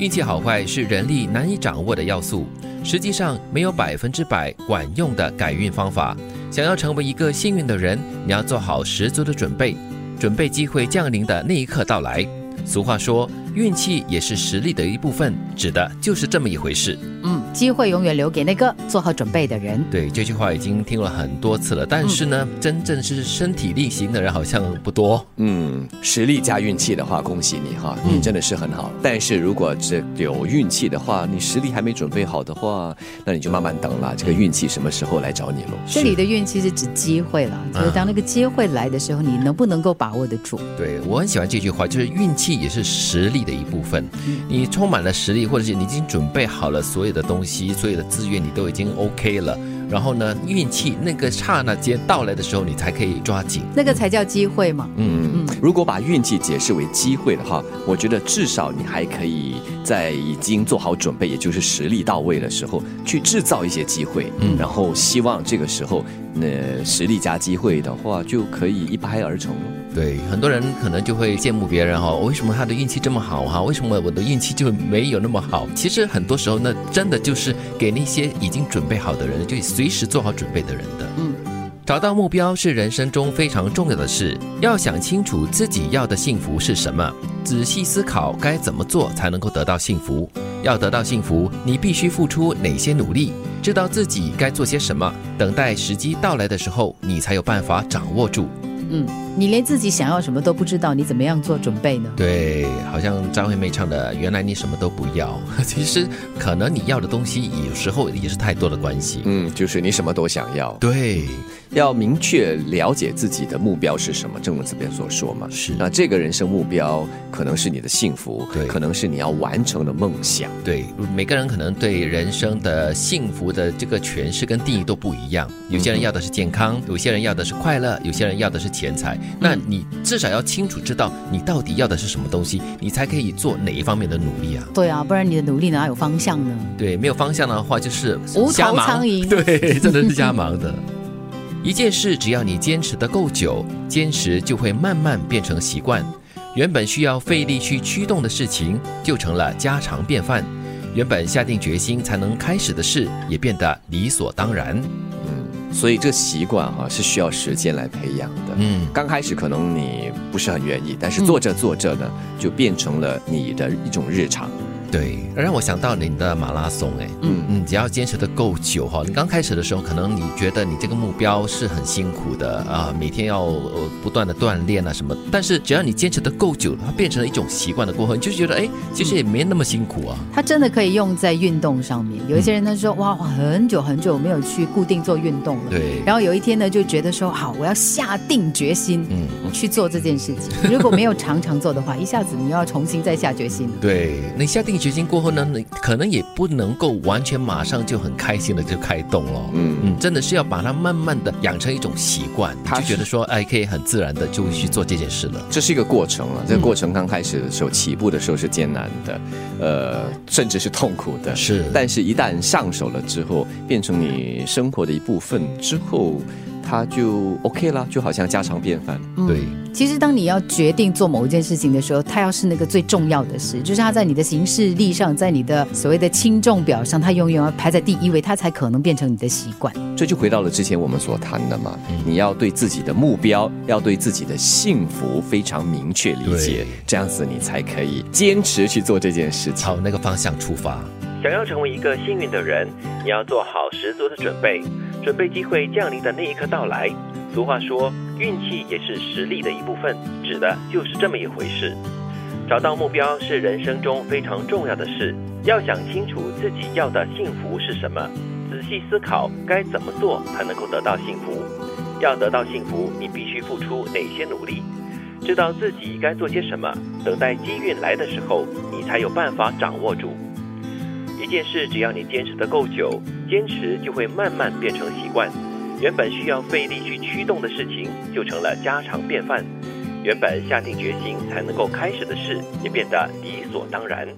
运气好坏是人力难以掌握的要素，实际上没有百分之百管用的改运方法。想要成为一个幸运的人，你要做好十足的准备，准备机会降临的那一刻到来。俗话说，运气也是实力的一部分，指的就是这么一回事。嗯，机会永远留给那个做好准备的人。对这句话已经听了很多次了，但是呢，真正是身体力行的人好像不多。嗯，实力加运气的话，恭喜你哈，你真的是很好。但是如果只有运气的话，你实力还没准备好的话，那你就慢慢等了，这个运气什么时候来找你喽？这里的运气是指机会了，就是当那个机会来的时候，你能不能够把握得住？对我很喜欢这句话，就是运气也是实力的一部分。你充满了实力，或者是你已经准备好了所有的东西，所有的资源你都已经 OK 了，然后呢，运气那个刹那间到来的时候，你才可以抓紧，那个才叫机会嘛。嗯，如果把运气解释为机会的话，我觉得至少你还可以在已经做好准备，也就是实力到位的时候，去制造一些机会，嗯，然后希望这个时候，那实力加机会的话，就可以一拍而成了。对，很多人可能就会羡慕别人哈，为什么他的运气这么好哈？为什么我的运气就没有那么好？其实很多时候呢，真的就是给那些已经准备好的人，就随时做好准备的人的。嗯，找到目标是人生中非常重要的事，要想清楚自己要的幸福是什么，仔细思考该怎么做才能够得到幸福。要得到幸福，你必须付出哪些努力？知道自己该做些什么，等待时机到来的时候，你才有办法掌握住。嗯，你连自己想要什么都不知道，你怎么样做准备呢？对，好像张惠妹唱的“原来你什么都不要”，其实可能你要的东西有时候也是太多的关系。嗯，就是你什么都想要。对，要明确了解自己的目标是什么。正如这边所说嘛，是那这个人生目标可能是你的幸福，对，可能是你要完成的梦想。对，每个人可能对人生的幸福的这个诠释跟定义都不一样。有些人要的是健康，有些人要的是快乐，有些人要的是。钱财，那你至少要清楚知道你到底要的是什么东西，你才可以做哪一方面的努力啊？对啊，不然你的努力哪有方向呢？对，没有方向的话就是无头苍蝇。对，真的是瞎忙的。一件事，只要你坚持的够久，坚持就会慢慢变成习惯。原本需要费力去驱动的事情，就成了家常便饭。原本下定决心才能开始的事，也变得理所当然。所以这习惯哈是需要时间来培养的。嗯，刚开始可能你不是很愿意，但是做着做着呢，就变成了你的一种日常。对，让我想到你的马拉松，哎，嗯嗯，只要坚持的够久哈，你刚开始的时候，可能你觉得你这个目标是很辛苦的啊，每天要不断的锻炼啊什么，但是只要你坚持的够久，它变成了一种习惯的过后，你就觉得哎，其实也没那么辛苦啊。它真的可以用在运动上面。有一些人他说哇，很久很久没有去固定做运动了，对。然后有一天呢，就觉得说好，我要下定决心，嗯，去做这件事情。如果没有常常做的话，一下子你要重新再下决心了。对，你下定。决心过后呢，你可能也不能够完全马上就很开心的就开动了。嗯嗯，真的是要把它慢慢的养成一种习惯，就觉得说，哎，可以很自然的就去做这件事了。这是一个过程了，这个过程刚开始的时候，起步的时候是艰难的，呃，甚至是痛苦的。是，但是一旦上手了之后，变成你生活的一部分之后。他就 OK 了，就好像家常便饭。对，其实当你要决定做某一件事情的时候，它要是那个最重要的事，就是它在你的行事历上，在你的所谓的轻重表上，它永远要排在第一位，它才可能变成你的习惯。这就回到了之前我们所谈的嘛，你要对自己的目标，要对自己的幸福非常明确理解，这样子你才可以坚持去做这件事情，朝那个方向出发。想要成为一个幸运的人，你要做好十足的准备，准备机会降临的那一刻到来。俗话说，运气也是实力的一部分，指的就是这么一回事。找到目标是人生中非常重要的事，要想清楚自己要的幸福是什么，仔细思考该怎么做才能够得到幸福。要得到幸福，你必须付出哪些努力？知道自己该做些什么，等待机运来的时候，你才有办法掌握住。一件事，只要你坚持的够久，坚持就会慢慢变成习惯。原本需要费力去驱动的事情，就成了家常便饭。原本下定决心才能够开始的事，也变得理所当然。